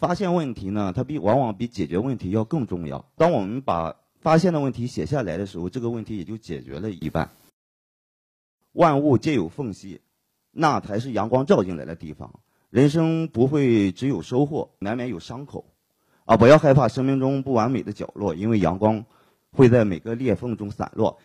发现问题呢，它比往往比解决问题要更重要。当我们把发现的问题写下来的时候，这个问题也就解决了一半。万物皆有缝隙，那才是阳光照进来的地方。人生不会只有收获，难免有伤口。啊，不要害怕生命中不完美的角落，因为阳光会在每个裂缝中散落。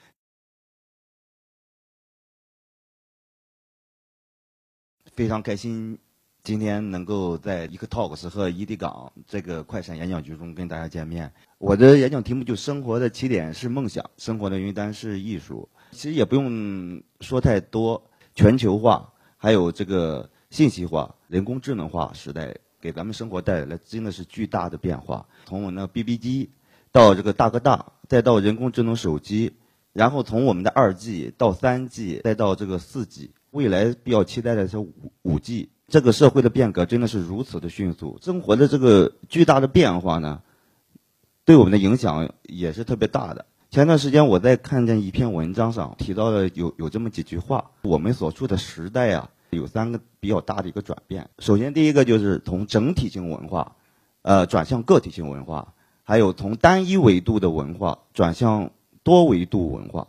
非常开心。今天能够在 ECTalks 和 ED 港这个快闪演讲局中跟大家见面，我的演讲题目就“生活的起点是梦想，生活的云端是艺术”。其实也不用说太多，全球化还有这个信息化、人工智能化时代给咱们生活带来了真的是巨大的变化。从我那 BB 机到这个大哥大，再到人工智能手机，然后从我们的二 G 到三 G，再到这个四 G，未来比较期待的是五五 G。这个社会的变革真的是如此的迅速，生活的这个巨大的变化呢，对我们的影响也是特别大的。前段时间我在看见一篇文章上提到了有有这么几句话：我们所处的时代啊，有三个比较大的一个转变。首先，第一个就是从整体性文化，呃，转向个体性文化；还有从单一维度的文化转向多维度文化；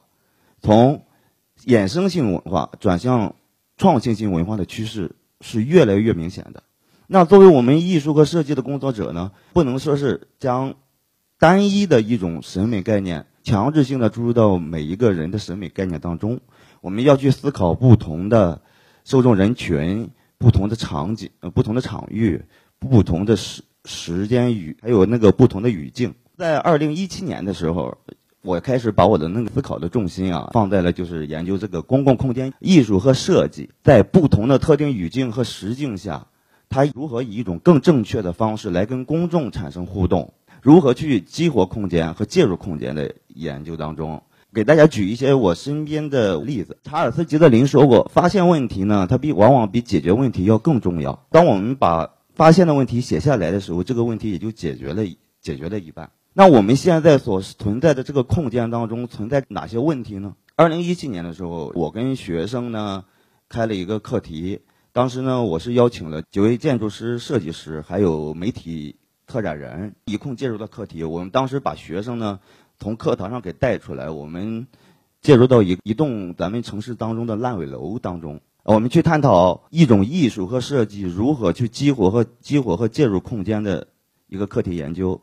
从衍生性文化转向创新性文化的趋势。是越来越明显的。那作为我们艺术和设计的工作者呢，不能说是将单一的一种审美概念强制性的注入到每一个人的审美概念当中。我们要去思考不同的受众人群、不同的场景、呃不同的场域、不同的时时间语，还有那个不同的语境。在二零一七年的时候。我开始把我的那个思考的重心啊，放在了就是研究这个公共空间艺术和设计，在不同的特定语境和时境下，它如何以一种更正确的方式来跟公众产生互动，如何去激活空间和介入空间的研究当中，给大家举一些我身边的例子。查尔斯·吉德林说过，发现问题呢，它比往往比解决问题要更重要。当我们把发现的问题写下来的时候，这个问题也就解决了，解决了一半。那我们现在所存在的这个空间当中存在哪些问题呢？二零一七年的时候，我跟学生呢开了一个课题，当时呢我是邀请了几位建筑师、设计师，还有媒体策展人一空介入的课题。我们当时把学生呢从课堂上给带出来，我们介入到一一栋咱们城市当中的烂尾楼当中，我们去探讨一种艺术和设计如何去激活和激活和介入空间的一个课题研究。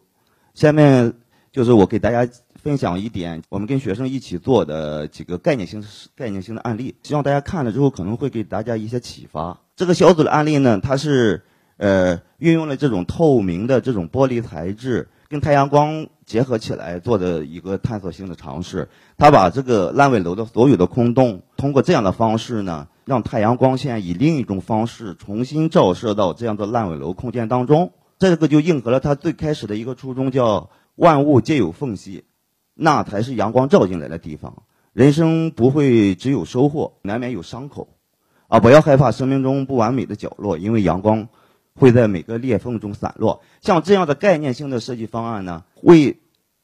下面就是我给大家分享一点我们跟学生一起做的几个概念性概念性的案例，希望大家看了之后可能会给大家一些启发。这个小组的案例呢，它是呃运用了这种透明的这种玻璃材质跟太阳光结合起来做的一个探索性的尝试。他把这个烂尾楼的所有的空洞，通过这样的方式呢，让太阳光线以另一种方式重新照射到这样的烂尾楼空间当中。这个就应和了他最开始的一个初衷，叫万物皆有缝隙，那才是阳光照进来的地方。人生不会只有收获，难免有伤口，啊，不要害怕生命中不完美的角落，因为阳光会在每个裂缝中散落。像这样的概念性的设计方案呢，为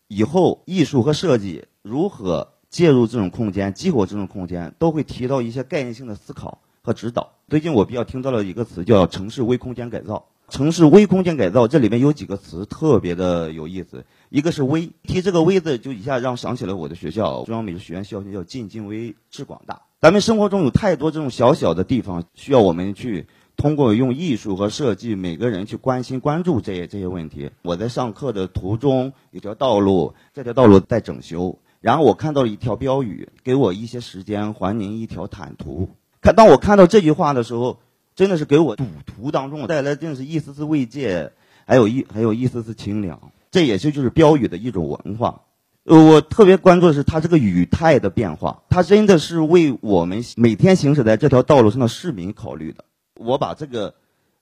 以后艺术和设计如何介入这种空间、激活这种空间，都会提到一些概念性的思考和指导。最近我比较听到了一个词，叫城市微空间改造。城市微空间改造，这里面有几个词特别的有意思。一个是微，提这个微字，就一下让想起了我的学校中央美术学院校训，叫进精微致广大。咱们生活中有太多这种小小的地方，需要我们去通过用艺术和设计，每个人去关心关注这些这些问题。我在上课的途中，有条道路，这条道路在整修，然后我看到了一条标语：“给我一些时间，还您一条坦途。”看，当我看到这句话的时候。真的是给我赌徒当中带来真是一丝丝慰藉，还有一还有一丝丝清凉。这也是就是标语的一种文化。呃，我特别关注的是它这个语态的变化，它真的是为我们每天行驶在这条道路上的市民考虑的。我把这个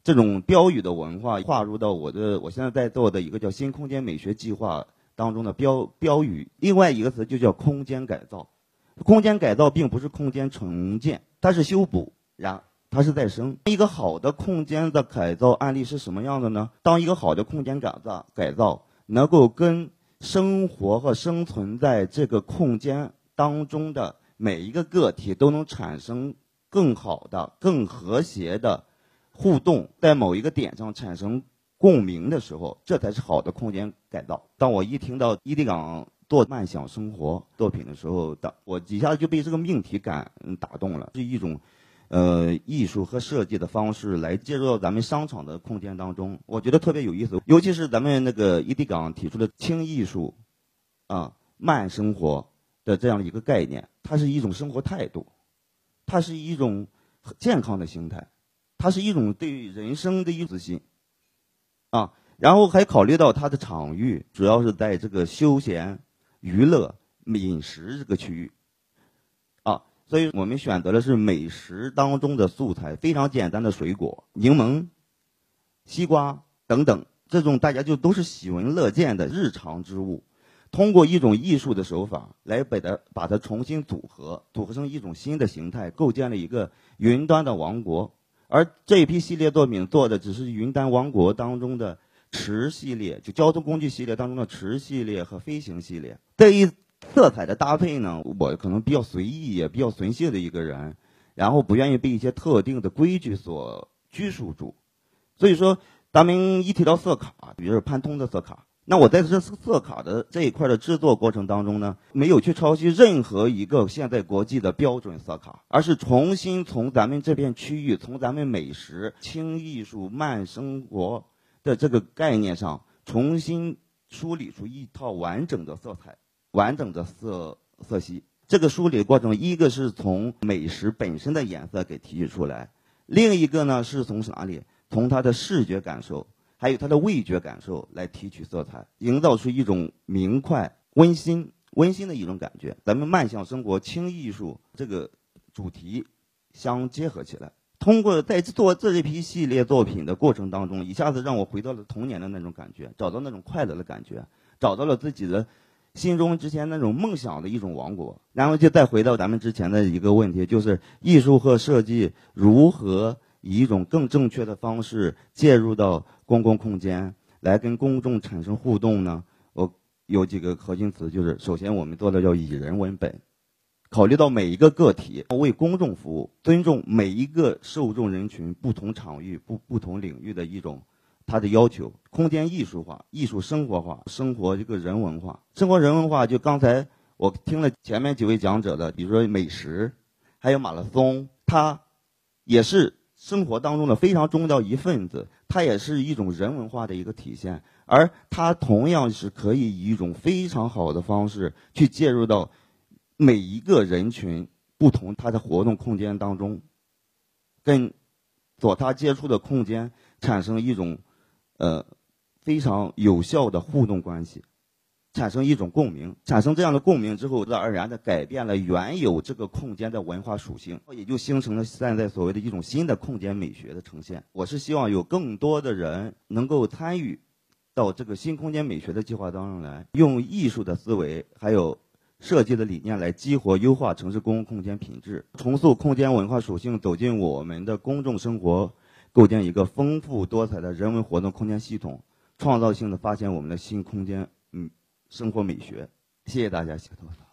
这种标语的文化划入到我的我现在在做的一个叫新空间美学计划当中的标标语。另外一个词就叫空间改造。空间改造并不是空间重建，它是修补。然它是再生一个好的空间的改造案例是什么样的呢？当一个好的空间改造改造能够跟生活和生存在这个空间当中的每一个个体都能产生更好的、更和谐的互动，在某一个点上产生共鸣的时候，这才是好的空间改造。当我一听到伊迪港做慢享生活作品的时候，当我一下就被这个命题感打动了，是一种。呃，艺术和设计的方式来介入到咱们商场的空间当中，我觉得特别有意思。尤其是咱们那个伊迪港提出的轻艺术，啊，慢生活的这样一个概念，它是一种生活态度，它是一种健康的心态，它是一种对人生的一自信，啊，然后还考虑到它的场域，主要是在这个休闲、娱乐、饮食这个区域。所以我们选择的是美食当中的素材，非常简单的水果，柠檬、西瓜等等，这种大家就都是喜闻乐见的日常之物，通过一种艺术的手法来把它把它重新组合，组合成一种新的形态，构建了一个云端的王国。而这一批系列作品做的只是云端王国当中的池系列，就交通工具系列当中的池系列和飞行系列这一。色彩的搭配呢，我可能比较随意，也比较随性的一个人，然后不愿意被一些特定的规矩所拘束住，所以说，咱们一提到色卡，比如说潘通的色卡，那我在这色卡的这一块的制作过程当中呢，没有去抄袭任何一个现在国际的标准色卡，而是重新从咱们这片区域，从咱们美食、轻艺术、慢生活的这个概念上，重新梳理出一套完整的色彩。完整的色色系，这个梳理过程，一个是从美食本身的颜色给提取出来，另一个呢是从哪里？从它的视觉感受，还有它的味觉感受来提取色彩，营造出一种明快、温馨、温馨的一种感觉。咱们慢享生活、轻艺术这个主题相结合起来，通过在做这一批系列作品的过程当中，一下子让我回到了童年的那种感觉，找到那种快乐的感觉，找到了自己的。心中之前那种梦想的一种王国，然后就再回到咱们之前的一个问题，就是艺术和设计如何以一种更正确的方式介入到公共空间，来跟公众产生互动呢？我有几个核心词，就是首先我们做的叫以人为本，考虑到每一个个体为公众服务，尊重每一个受众人群不同场域、不不同领域的一种。他的要求，空间艺术化、艺术生活化、生活这个人文化、生活人文化。就刚才我听了前面几位讲者的，比如说美食，还有马拉松，它也是生活当中的非常重要一份子，它也是一种人文化的一个体现。而它同样是可以以一种非常好的方式去介入到每一个人群不同他的活动空间当中，跟所他接触的空间产生一种。呃，非常有效的互动关系，产生一种共鸣，产生这样的共鸣之后，自然而然的改变了原有这个空间的文化属性，也就形成了现在所谓的一种新的空间美学的呈现。我是希望有更多的人能够参与到这个新空间美学的计划当中来，用艺术的思维还有设计的理念来激活优化城市公共空间品质，重塑空间文化属性，走进我们的公众生活。构建一个丰富多彩的人文活动空间系统，创造性的发现我们的新空间，嗯，生活美学。谢谢大家，谢谢